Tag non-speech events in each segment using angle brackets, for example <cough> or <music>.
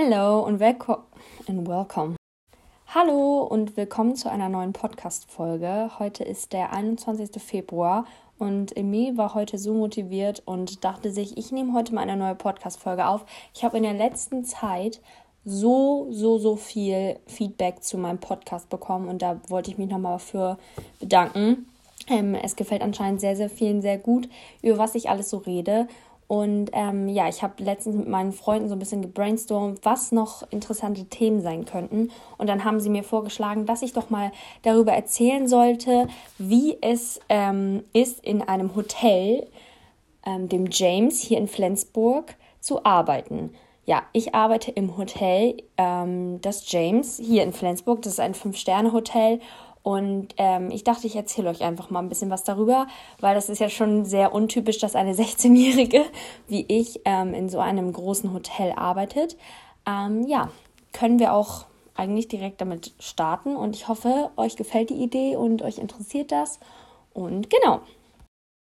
Hello und welcome. Hallo und willkommen zu einer neuen Podcast-Folge. Heute ist der 21. Februar und Emil war heute so motiviert und dachte sich, ich nehme heute mal eine neue Podcast-Folge auf. Ich habe in der letzten Zeit so, so, so viel Feedback zu meinem Podcast bekommen und da wollte ich mich nochmal für bedanken. Ähm, es gefällt anscheinend sehr, sehr vielen sehr gut, über was ich alles so rede. Und ähm, ja, ich habe letztens mit meinen Freunden so ein bisschen gebrainstormt, was noch interessante Themen sein könnten. Und dann haben sie mir vorgeschlagen, dass ich doch mal darüber erzählen sollte, wie es ähm, ist, in einem Hotel, ähm, dem James hier in Flensburg, zu arbeiten. Ja, ich arbeite im Hotel, ähm, das James hier in Flensburg. Das ist ein Fünf-Sterne-Hotel und ähm, ich dachte, ich erzähle euch einfach mal ein bisschen was darüber, weil das ist ja schon sehr untypisch, dass eine <laughs> 16-Jährige wie ich ähm, in so einem großen Hotel arbeitet. Ähm, ja, können wir auch eigentlich direkt damit starten und ich hoffe, euch gefällt die Idee und euch interessiert das. Und genau.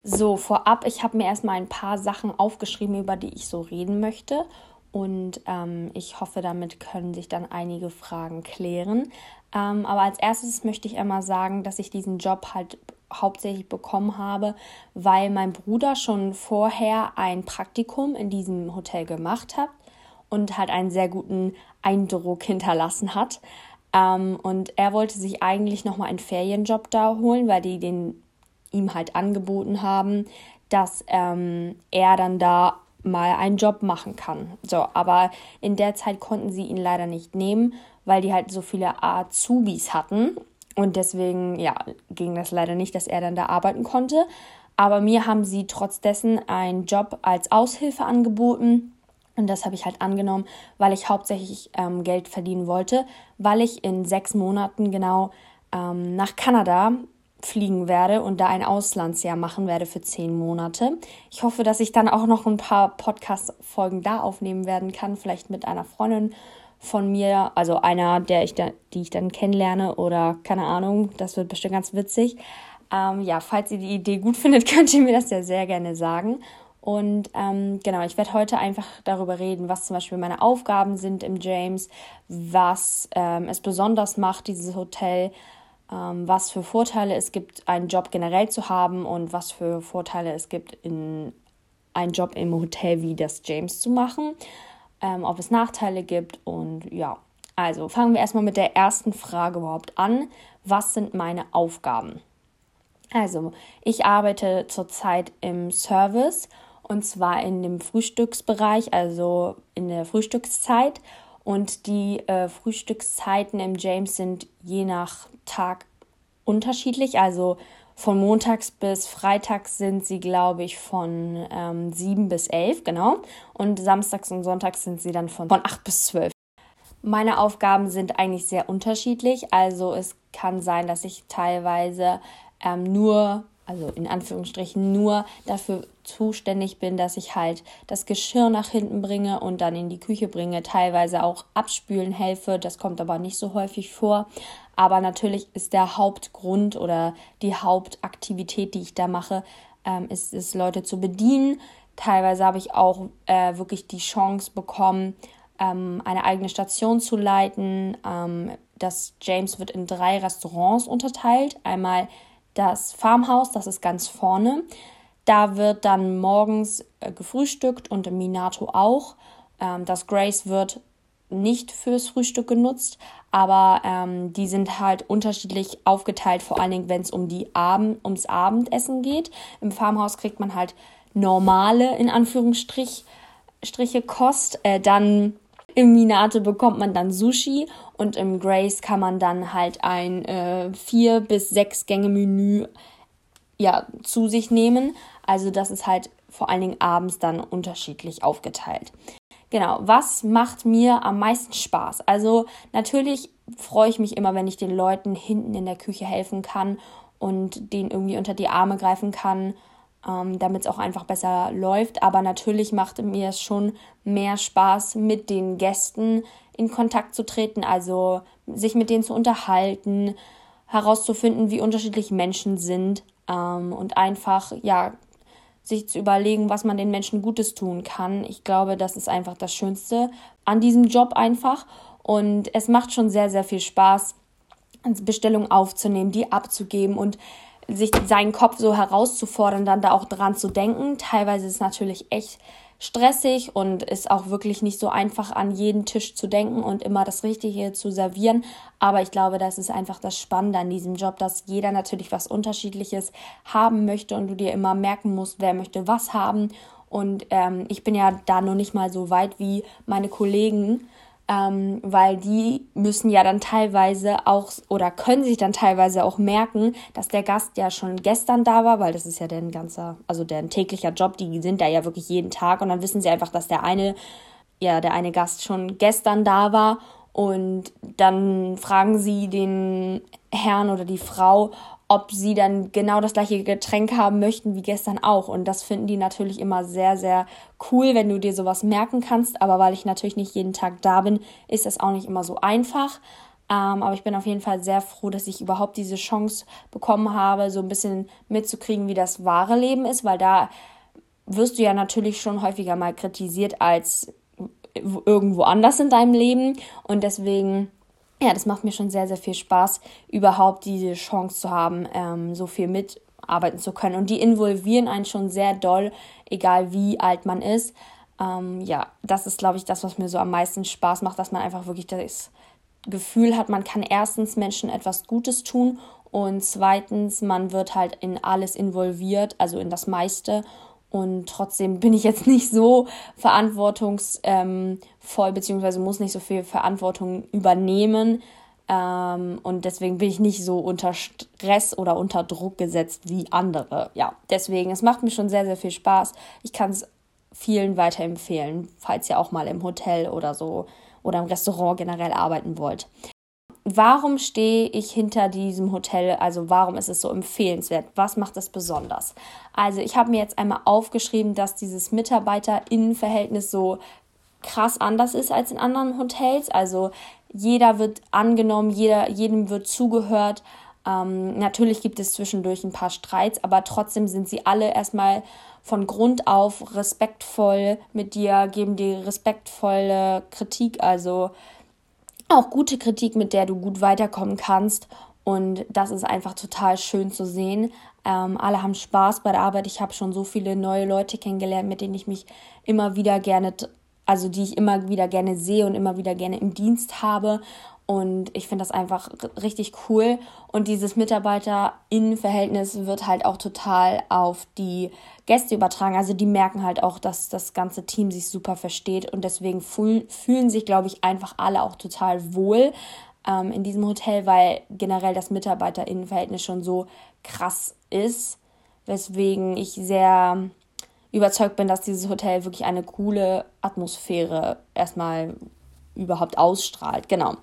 So, vorab, ich habe mir erstmal ein paar Sachen aufgeschrieben, über die ich so reden möchte. Und ähm, ich hoffe, damit können sich dann einige Fragen klären. Ähm, aber als erstes möchte ich einmal sagen, dass ich diesen Job halt hauptsächlich bekommen habe, weil mein Bruder schon vorher ein Praktikum in diesem Hotel gemacht hat und halt einen sehr guten Eindruck <laughs> hinterlassen hat. Ähm, und er wollte sich eigentlich nochmal einen Ferienjob da holen, weil die den ihm halt angeboten haben, dass ähm, er dann da mal einen Job machen kann. So, aber in der Zeit konnten sie ihn leider nicht nehmen, weil die halt so viele Azubis hatten. Und deswegen, ja, ging das leider nicht, dass er dann da arbeiten konnte. Aber mir haben sie trotz dessen einen Job als Aushilfe angeboten. Und das habe ich halt angenommen, weil ich hauptsächlich ähm, Geld verdienen wollte, weil ich in sechs Monaten genau ähm, nach Kanada fliegen werde und da ein Auslandsjahr machen werde für zehn Monate. Ich hoffe, dass ich dann auch noch ein paar Podcast-Folgen da aufnehmen werden kann, vielleicht mit einer Freundin von mir, also einer, der ich da, die ich dann kennenlerne oder keine Ahnung, das wird bestimmt ganz witzig. Ähm, ja, falls ihr die Idee gut <laughs> findet, könnt ihr mir das ja sehr gerne sagen. Und ähm, genau, ich werde heute einfach darüber reden, was zum Beispiel meine Aufgaben sind im James, was ähm, es besonders macht, dieses Hotel, was für Vorteile es gibt, einen Job generell zu haben und was für Vorteile es gibt, in einen Job im Hotel wie das James zu machen, ähm, ob es Nachteile gibt und ja. Also fangen wir erstmal mit der ersten Frage überhaupt an. Was sind meine Aufgaben? Also, ich arbeite zurzeit im Service und zwar in dem Frühstücksbereich, also in der Frühstückszeit. Und die äh, Frühstückszeiten im James sind je nach Tag unterschiedlich. Also von montags bis freitags sind sie, glaube ich, von ähm, 7 bis 11, genau. Und samstags und sonntags sind sie dann von, von 8 bis 12. Meine Aufgaben sind eigentlich sehr unterschiedlich. Also es kann sein, dass ich teilweise ähm, nur also in Anführungsstrichen nur dafür zuständig bin, dass ich halt das Geschirr nach hinten bringe und dann in die Küche bringe, teilweise auch abspülen helfe, das kommt aber nicht so häufig vor, aber natürlich ist der Hauptgrund oder die Hauptaktivität, die ich da mache, ähm, ist es, Leute zu bedienen. Teilweise habe ich auch äh, wirklich die Chance bekommen, ähm, eine eigene Station zu leiten. Ähm, das James wird in drei Restaurants unterteilt. Einmal das Farmhaus, das ist ganz vorne. Da wird dann morgens äh, gefrühstückt und im Minato auch. Ähm, das Grace wird nicht fürs Frühstück genutzt, aber ähm, die sind halt unterschiedlich aufgeteilt, vor allen Dingen, wenn es um die Abend, ums Abendessen geht. Im Farmhaus kriegt man halt normale, in Anführungsstriche, Kost. Äh, dann im Minato bekommt man dann Sushi und im Grace kann man dann halt ein äh, vier bis sechs Gänge Menü ja zu sich nehmen. Also das ist halt vor allen Dingen abends dann unterschiedlich aufgeteilt. Genau, was macht mir am meisten Spaß? Also natürlich freue ich mich immer, wenn ich den Leuten hinten in der Küche helfen kann und denen irgendwie unter die Arme greifen kann ähm, damit es auch einfach besser läuft. Aber natürlich macht mir es schon mehr Spaß, mit den Gästen in Kontakt zu treten, also sich mit denen zu unterhalten, herauszufinden, wie unterschiedlich Menschen sind ähm, und einfach, ja, sich zu überlegen, was man den Menschen Gutes tun kann. Ich glaube, das ist einfach das Schönste an diesem Job einfach. Und es macht schon sehr, sehr viel Spaß, Bestellungen aufzunehmen, die abzugeben und sich seinen Kopf so herauszufordern, dann da auch dran zu denken. Teilweise ist es natürlich echt stressig und ist auch wirklich nicht so einfach an jeden Tisch zu denken und immer das Richtige zu servieren. Aber ich glaube, das ist einfach das Spannende an diesem Job, dass jeder natürlich was Unterschiedliches haben möchte und du dir immer merken musst, wer möchte was haben. Und ähm, ich bin ja da noch nicht mal so weit wie meine Kollegen ähm, weil die müssen ja dann teilweise auch oder können sich dann teilweise auch merken, dass der Gast ja schon gestern da war, weil das ist ja deren ganzer, also deren täglicher Job, die sind da ja wirklich jeden Tag und dann wissen sie einfach, dass der eine, ja, der eine Gast schon gestern da war. Und dann fragen sie den Herrn oder die Frau, ob sie dann genau das gleiche Getränk haben möchten wie gestern auch. Und das finden die natürlich immer sehr, sehr cool, wenn du dir sowas merken kannst. Aber weil ich natürlich nicht jeden Tag da bin, ist das auch nicht immer so einfach. Ähm, aber ich bin auf jeden Fall sehr froh, dass ich überhaupt diese Chance bekommen habe, so ein bisschen mitzukriegen, wie das wahre Leben ist, weil da wirst du ja natürlich schon häufiger mal kritisiert als irgendwo anders in deinem Leben. Und deswegen ja, das macht mir schon sehr, sehr viel Spaß, überhaupt diese Chance zu haben, ähm, so viel mitarbeiten zu können. Und die involvieren einen schon sehr doll, egal wie alt man ist. Ähm, ja, das ist, glaube ich, das, was mir so am meisten Spaß macht, dass man einfach wirklich das Gefühl hat, man kann erstens Menschen etwas Gutes tun und zweitens, man wird halt in alles involviert, also in das meiste und trotzdem bin ich jetzt <laughs> nicht so verantwortungsvoll, ähm, beziehungsweise muss nicht so viel Verantwortung übernehmen. Ähm, und deswegen bin ich nicht so unter Stress oder unter Druck gesetzt wie andere. Ja, deswegen, es macht mir schon sehr, sehr viel Spaß. Ich kann es vielen weiterempfehlen, falls ihr auch mal im Hotel oder so oder im Restaurant generell arbeiten wollt warum stehe ich hinter diesem Hotel? Also warum ist es so empfehlenswert? Was macht es besonders? Also ich habe mir jetzt einmal aufgeschrieben, dass dieses Mitarbeiter-Innenverhältnis so krass anders ist als in anderen Hotels. Also jeder wird angenommen, jeder, jedem wird zugehört. Ähm, natürlich gibt es zwischendurch ein paar Streits, aber trotzdem sind sie alle erstmal von Grund auf respektvoll mit dir, geben dir respektvolle Kritik. Also auch gute Kritik, mit der du gut weiterkommen kannst. Und das ist einfach total schön zu sehen. Ähm, alle haben Spaß bei der Arbeit. Ich habe schon so viele neue Leute kennengelernt, mit denen ich mich immer wieder gerne, also die ich immer wieder gerne sehe und immer wieder gerne im Dienst habe. Und ich finde das einfach richtig cool. Und dieses Mitarbeiter-Innen-Verhältnis wird halt auch total auf die Gäste übertragen. Also die merken halt auch, dass das ganze Team sich super versteht. Und deswegen fühlen sich, glaube ich, einfach alle auch total wohl ähm, in diesem Hotel, weil generell das Mitarbeiter-Innen-Verhältnis schon so krass ist. Weswegen ich sehr überzeugt bin, dass dieses Hotel wirklich eine coole Atmosphäre erstmal überhaupt ausstrahlt. Genau.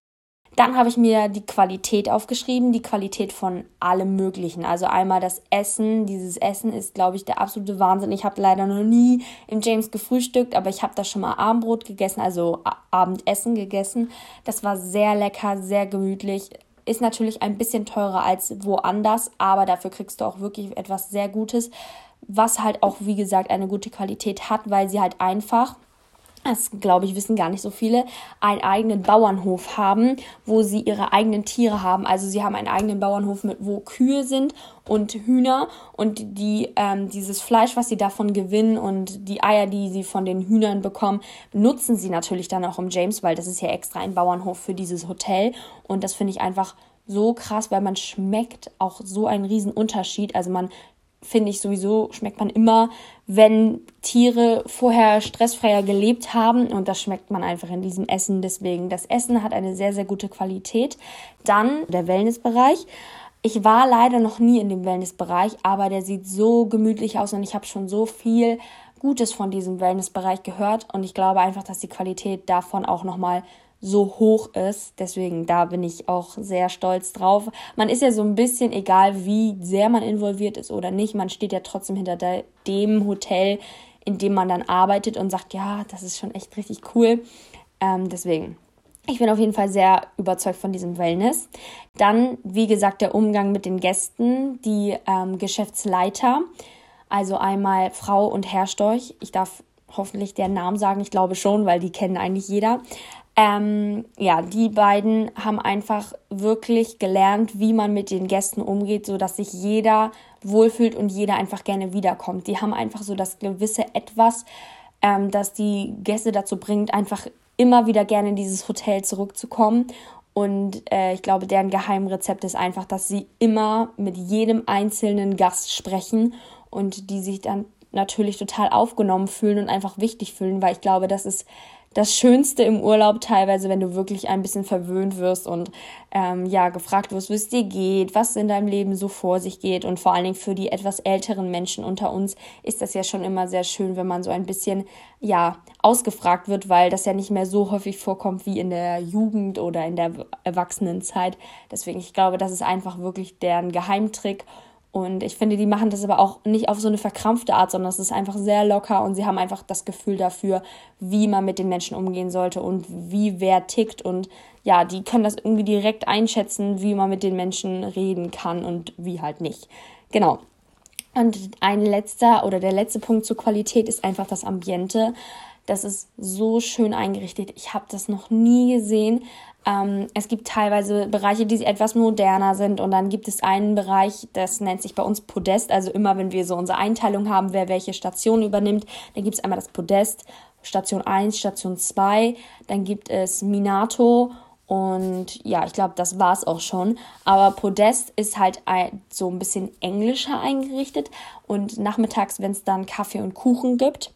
Dann habe ich mir die Qualität aufgeschrieben, die Qualität von allem Möglichen. Also einmal das Essen. Dieses Essen ist, glaube ich, der absolute Wahnsinn. Ich habe leider noch nie im James gefrühstückt, aber ich habe da schon mal Abendbrot gegessen, also Abendessen gegessen. Das war sehr lecker, sehr gemütlich. Ist natürlich ein bisschen teurer als woanders, aber dafür kriegst du auch wirklich etwas sehr Gutes, was halt auch, wie gesagt, eine gute Qualität hat, weil sie halt einfach das glaube ich, wissen gar nicht so viele, einen eigenen Bauernhof haben, wo sie ihre eigenen Tiere haben. Also sie haben einen eigenen Bauernhof, mit, wo Kühe sind und Hühner und die, ähm, dieses Fleisch, was sie davon gewinnen und die Eier, die sie von den Hühnern bekommen, nutzen sie natürlich dann auch im James, weil das ist ja extra ein Bauernhof für dieses Hotel und das finde ich einfach so krass, weil man schmeckt auch so einen riesen Unterschied. Also man finde ich sowieso, schmeckt man immer, wenn Tiere vorher stressfreier gelebt haben und das schmeckt man einfach in diesem Essen. Deswegen, das Essen hat eine sehr, sehr gute Qualität. Dann der Wellnessbereich. Ich war leider noch nie in dem Wellnessbereich, aber der sieht so gemütlich aus und ich habe schon so viel Gutes von diesem Wellnessbereich gehört und ich glaube einfach, dass die Qualität davon auch nochmal so hoch ist. Deswegen, da bin ich auch sehr stolz drauf. Man ist ja so ein bisschen, egal wie sehr man involviert ist oder nicht, man steht ja trotzdem hinter der, dem Hotel, in dem man dann arbeitet und sagt, ja, das ist schon echt richtig cool. Ähm, deswegen, ich bin auf jeden Fall sehr überzeugt von diesem Wellness. Dann, wie gesagt, der Umgang mit den Gästen, die ähm, Geschäftsleiter Also einmal Frau und Herr Storch. Ich darf hoffentlich deren Namen sagen. Ich glaube schon, weil die kennen eigentlich jeder. Ähm, ja, die beiden haben einfach wirklich gelernt, wie man mit den Gästen umgeht, so dass sich jeder wohlfühlt und jeder einfach gerne wiederkommt. Die haben einfach so das gewisse Etwas, ähm, das die Gäste dazu bringt, einfach immer wieder gerne in dieses Hotel zurückzukommen. Und äh, ich glaube, deren Geheimrezept ist einfach, dass sie immer mit jedem einzelnen Gast sprechen und die sich dann natürlich total aufgenommen fühlen und einfach wichtig fühlen, weil ich glaube, das ist das Schönste im Urlaub teilweise, wenn du wirklich ein bisschen verwöhnt wirst und ähm, ja gefragt wirst, wie es dir geht, was in deinem Leben so vor sich geht und vor allen Dingen für die etwas älteren Menschen unter uns ist das ja schon immer sehr schön, wenn man so ein bisschen ja ausgefragt wird, weil das ja nicht mehr so häufig vorkommt wie in der Jugend oder in der Erwachsenenzeit. Deswegen ich glaube, das ist einfach wirklich deren Geheimtrick und ich finde, die machen das aber auch nicht auf so eine verkrampfte Art, sondern es ist einfach sehr locker und sie haben einfach das Gefühl dafür, wie man mit den Menschen umgehen sollte und wie wer tickt. Und ja, die können das irgendwie direkt einschätzen, wie man mit den Menschen reden kann und wie halt nicht. Genau. Und ein letzter oder der letzte Punkt zur Qualität ist einfach das Ambiente. Das ist so schön eingerichtet. Ich habe das noch nie gesehen. Ähm, es gibt teilweise Bereiche, die etwas moderner sind und dann gibt es einen Bereich, das nennt sich bei uns Podest. Also immer, wenn wir so unsere Einteilung haben, wer welche Station übernimmt, dann gibt es einmal das Podest, Station 1, Station 2, dann gibt es Minato und ja, ich glaube, das war es auch schon. Aber Podest ist halt so ein bisschen englischer eingerichtet. Und nachmittags, wenn es dann Kaffee und Kuchen gibt,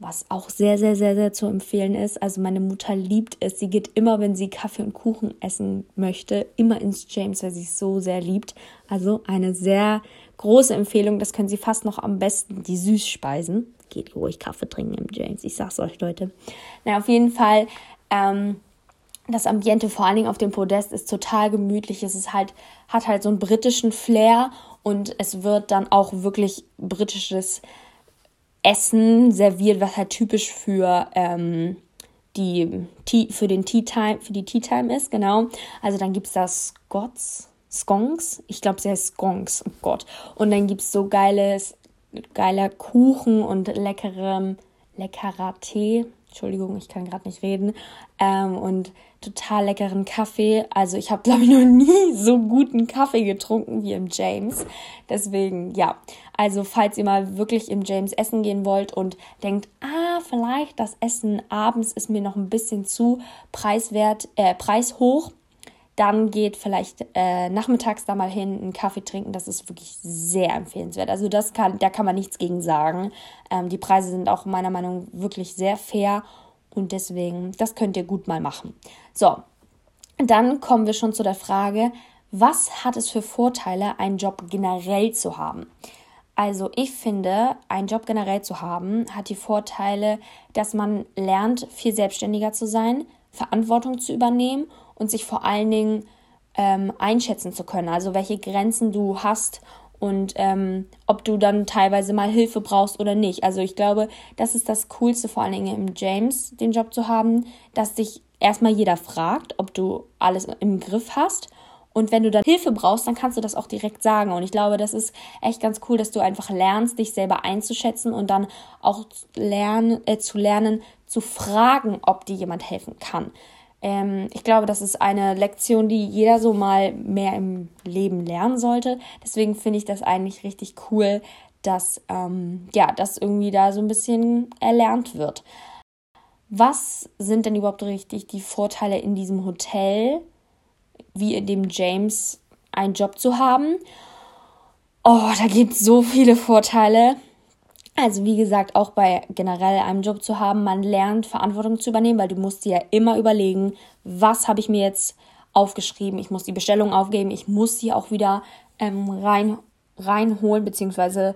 was auch sehr, sehr, sehr, sehr zu empfehlen ist. Also meine Mutter liebt es. Sie geht immer, wenn sie Kaffee und Kuchen essen möchte, immer ins James, weil sie es so sehr liebt. Also eine sehr große Empfehlung. Das können Sie fast noch am besten, die Süßspeisen. Geht ruhig Kaffee trinken im James. Ich sag's euch, Leute. Na, auf jeden Fall. Ähm, das Ambiente, vor allen Dingen auf dem Podest, ist total gemütlich. Es ist halt, hat halt so einen britischen Flair und es wird dann auch wirklich britisches Essen serviert, was halt typisch für ähm, die Tea, für den Tea Time, für die Tea Time ist, genau. Also dann gibt es da Scots, Skonks, ich glaube, sie heißt Skonks, oh Gott. Und dann gibt es so geiles, geiler Kuchen und leckerem, leckerer Tee. Entschuldigung, ich kann gerade nicht reden. Ähm, und total leckeren Kaffee. Also ich habe, <laughs> glaube ich, noch nie so guten Kaffee getrunken wie im James. Deswegen, ja. Also falls ihr mal wirklich im James essen gehen wollt und denkt, ah, vielleicht das Essen abends ist mir noch ein bisschen zu preiswert, äh, preishoch, dann geht vielleicht äh, nachmittags da mal hin, einen Kaffee trinken. Das ist wirklich sehr empfehlenswert. Also das kann, da kann man nichts gegen sagen. Ähm, die Preise sind auch meiner Meinung nach wirklich sehr fair und deswegen, das könnt ihr gut mal machen. So, dann kommen wir schon zu der Frage, was hat es für Vorteile, einen Job generell zu haben? Also ich finde, einen Job generell zu haben, hat die Vorteile, dass man lernt, viel selbstständiger zu sein, Verantwortung zu übernehmen und sich vor allen Dingen ähm, einschätzen zu können. Also welche Grenzen du hast und ähm, ob du dann teilweise mal Hilfe brauchst oder nicht. Also ich glaube, das ist das Coolste, vor allen Dingen im James den Job zu haben, dass dich erstmal jeder fragt, ob du alles im Griff hast. Und wenn du dann Hilfe brauchst, dann kannst du das auch direkt sagen. Und ich glaube, das ist echt ganz cool, dass du einfach lernst, dich selber einzuschätzen und dann auch lernen, äh, zu lernen, zu fragen, ob dir jemand helfen kann. Ähm, ich glaube, das ist eine Lektion, die jeder so mal mehr im Leben lernen sollte. Deswegen finde ich das eigentlich richtig cool, dass ähm, ja, das irgendwie da so ein bisschen erlernt wird. Was sind denn überhaupt richtig die Vorteile in diesem Hotel, wie in dem James, einen Job zu haben? Oh, da gibt es so viele Vorteile. Also wie gesagt, auch bei generell einem Job zu haben, man lernt Verantwortung zu übernehmen, weil du musst dir ja immer überlegen, was habe ich mir jetzt aufgeschrieben, ich muss die Bestellung aufgeben, ich muss sie auch wieder ähm, rein, reinholen, beziehungsweise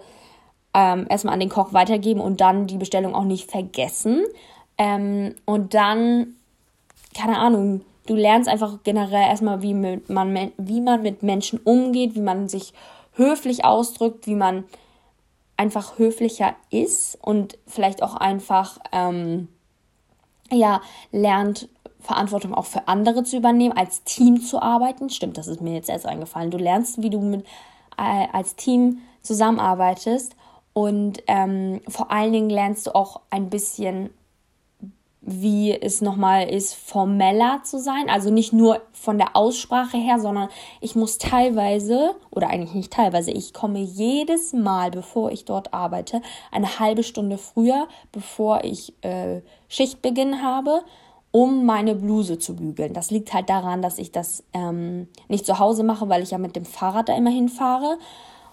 ähm, erstmal an den Koch weitergeben und dann die Bestellung auch nicht vergessen. Ähm, und dann, keine Ahnung, du lernst einfach generell erstmal, wie man, wie man mit Menschen umgeht, wie man sich höflich ausdrückt, wie man einfach höflicher ist und vielleicht auch einfach ähm, ja lernt Verantwortung auch für andere zu übernehmen, als Team zu arbeiten. Stimmt, das ist mir jetzt erst eingefallen. Du lernst, wie du mit äh, als Team zusammenarbeitest Und ähm, vor allen Dingen lernst du auch ein bisschen wie es nochmal ist, formeller zu sein. Also nicht nur von der Aussprache her, sondern ich muss teilweise, oder eigentlich nicht teilweise, ich komme jedes Mal, bevor ich dort arbeite, eine halbe Stunde früher, bevor ich äh, Schichtbeginn habe, um meine Bluse zu bügeln. Das liegt halt daran, dass ich das ähm, nicht zu Hause mache, weil ich ja mit dem Fahrrad da immer hinfahre.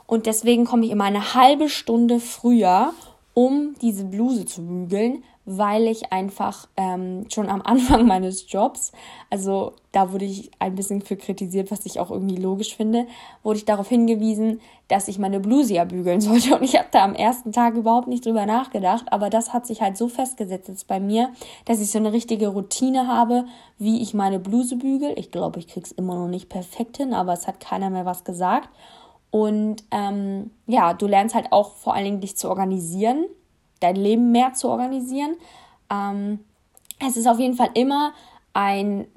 Und deswegen komme ich immer eine halbe Stunde früher, um diese Bluse zu bügeln, weil ich einfach ähm, schon am Anfang <laughs> meines Jobs, also da wurde ich ein bisschen für kritisiert, was ich auch irgendwie logisch finde, wurde ich darauf hingewiesen, dass ich meine Bluse ja bügeln <laughs> sollte. Und ich habe da am ersten Tag überhaupt nicht drüber nachgedacht, aber das hat sich halt so festgesetzt jetzt bei mir, dass ich so eine richtige Routine habe, wie ich meine Bluse bügel. Ich glaube, ich krieg's immer noch nicht perfekt hin, aber es hat keiner mehr was gesagt. Und ähm, ja, du lernst halt auch vor allen Dingen dich zu organisieren dein Leben mehr zu organisieren. Ähm, es ist auf jeden Fall immer ein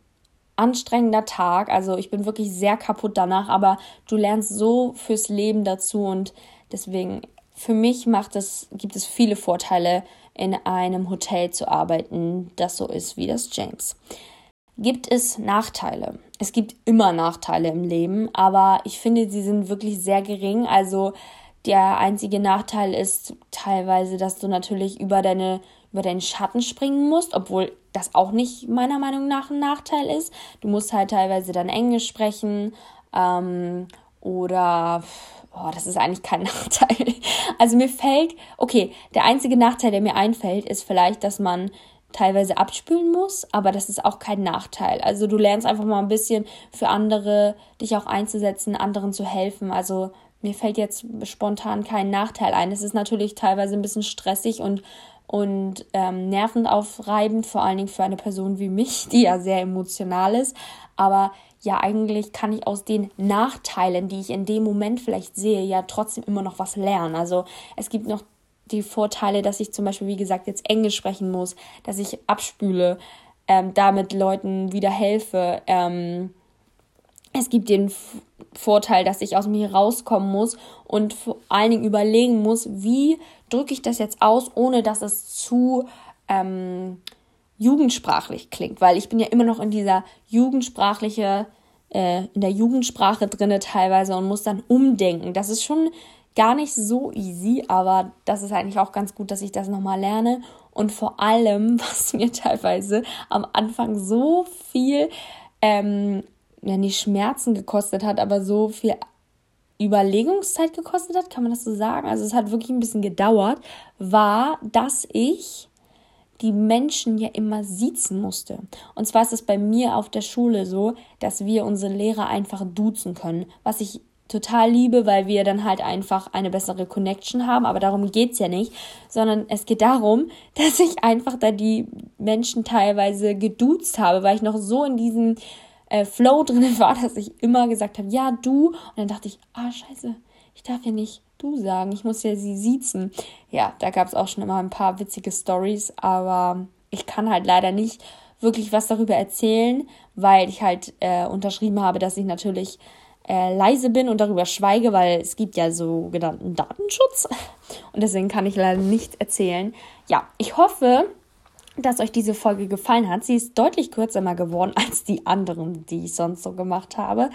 anstrengender Tag. Also ich bin wirklich sehr kaputt danach, aber du lernst so fürs Leben dazu und deswegen für mich macht es, gibt es viele Vorteile, in einem Hotel zu arbeiten, das so ist wie das James. Gibt es Nachteile? Es gibt immer Nachteile im Leben, aber ich finde, sie sind wirklich sehr gering. Also der einzige Nachteil ist teilweise, dass du natürlich über deine über deinen Schatten springen musst, obwohl das auch nicht meiner Meinung nach ein Nachteil ist. Du musst halt teilweise dann Englisch sprechen ähm, oder oh, das ist eigentlich kein <laughs> Nachteil. Also mir fällt, okay, der einzige Nachteil, der mir einfällt, ist vielleicht, dass man teilweise abspülen muss, aber das ist auch kein Nachteil. Also du lernst einfach mal ein bisschen für andere dich auch einzusetzen, anderen zu helfen. Also mir fällt jetzt spontan kein Nachteil ein. Es ist natürlich teilweise ein bisschen stressig und, und ähm, nervenaufreibend, vor allen Dingen für eine Person wie mich, die ja sehr emotional ist. Aber ja, eigentlich kann ich aus den Nachteilen, die ich in dem Moment vielleicht sehe, ja trotzdem immer noch was lernen. Also es gibt noch die Vorteile, dass ich zum Beispiel, wie gesagt, jetzt Englisch sprechen muss, dass ich abspüle, ähm, damit Leuten wieder helfe. Ähm, es gibt den Vorteil, dass ich aus mir rauskommen muss und vor allen Dingen überlegen muss, wie drücke ich das jetzt aus, ohne dass es zu ähm, jugendsprachlich klingt, weil ich bin ja immer noch in dieser jugendsprachliche, äh, in der Jugendsprache drinne teilweise und muss dann umdenken. Das ist schon gar nicht so easy, aber das ist eigentlich auch ganz gut, dass ich das nochmal lerne und vor allem, <laughs> was mir teilweise am Anfang so viel ähm, ja nicht Schmerzen gekostet hat, aber so viel Überlegungszeit gekostet hat, kann man das so sagen? Also es hat wirklich ein bisschen gedauert, war, dass ich die Menschen ja immer siezen musste. Und zwar ist es bei mir auf der Schule so, dass wir unsere Lehrer einfach duzen können, was ich total liebe, weil wir dann halt einfach eine bessere Connection haben. Aber darum geht's ja nicht, sondern es geht darum, <laughs> dass ich einfach da die Menschen teilweise geduzt habe, weil ich noch so in diesem äh, Flow drin <laughs> war, dass ich immer gesagt habe, ja, du. Und dann dachte ich, ah, scheiße, ich darf ja nicht du sagen, ich muss ja sie siezen. Ja, da gab es auch schon immer ein paar witzige Stories, aber ich kann halt leider nicht wirklich was darüber erzählen, weil ich halt äh, unterschrieben habe, dass ich natürlich äh, leise bin und darüber schweige, weil es gibt ja sogenannten Datenschutz <laughs> und deswegen kann ich leider nichts erzählen. Ja, ich hoffe, dass euch diese Folge gefallen hat. Sie ist deutlich kürzer mal geworden <laughs> als die anderen, die ich sonst so gemacht habe.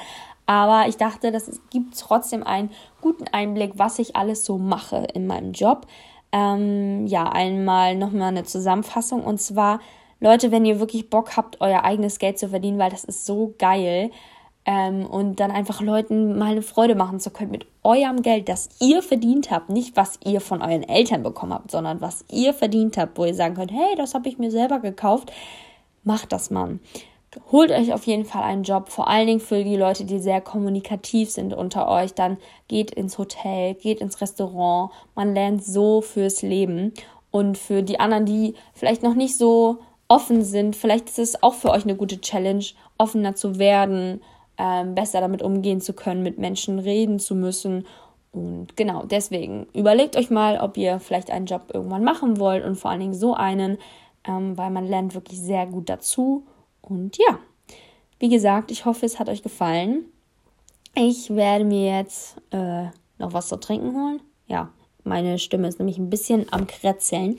Aber ich dachte, das gibt trotzdem einen guten Einblick, was ich alles so mache in meinem Job. Ähm, ja, einmal nochmal eine Zusammenfassung. Und zwar, Leute, wenn ihr wirklich Bock habt, euer eigenes Geld zu verdienen, weil das ist so geil, ähm, und dann einfach Leuten mal eine Freude machen zu können mit eurem Geld, das ihr verdient habt, nicht was ihr von euren Eltern bekommen habt, sondern was ihr verdient habt, wo ihr sagen könnt, hey, das habe ich mir selber gekauft, macht das mal. Holt euch auf jeden Fall einen Job, vor allen Dingen für die Leute, die sehr kommunikativ sind unter euch. Dann geht ins Hotel, geht ins Restaurant. Man lernt so fürs Leben. Und für die anderen, die vielleicht noch nicht so offen sind, vielleicht ist es auch für euch eine gute Challenge, offener zu werden, ähm, besser damit umgehen zu können, mit Menschen reden zu müssen. Und genau, deswegen überlegt euch mal, ob ihr vielleicht einen Job irgendwann machen wollt und vor allen Dingen so einen, ähm, weil man lernt wirklich sehr gut dazu. Und ja, wie gesagt, ich hoffe, es hat euch gefallen. Ich werde mir jetzt äh, noch was zu trinken holen. Ja, Meine Stimme ist nämlich ein bisschen am Kretzeln.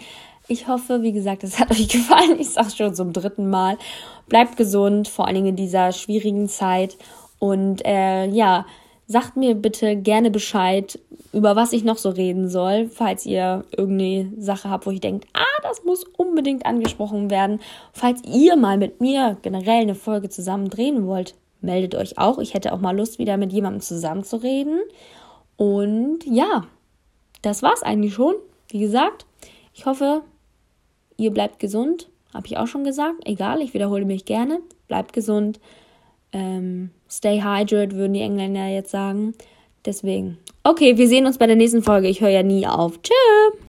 Ich hoffe, wie gesagt, es hat <laughs> euch gefallen. Ich sage schon zum dritten Mal. Bleibt gesund, vor allen Dingen in dieser schwierigen Zeit. Und äh, ja, sagt mir bitte gerne Bescheid, über was ich noch so reden soll, falls ihr irgendeine Sache habt, wo ich denkt, ah, das muss unbedingt angesprochen werden. Falls ihr mal mit mir generell eine Folge zusammen drehen wollt, meldet euch auch. Ich hätte auch mal Lust, wieder mit jemandem zusammen zu reden. Und ja, das war's eigentlich schon. Wie gesagt, ich hoffe, ihr bleibt gesund. Habe ich auch schon gesagt. Egal, ich wiederhole mich gerne. Bleibt gesund. Ähm, stay hydrated, würden die Engländer jetzt sagen. Deswegen. Okay, wir sehen uns bei der nächsten Folge. Ich höre ja nie auf. Tschüss.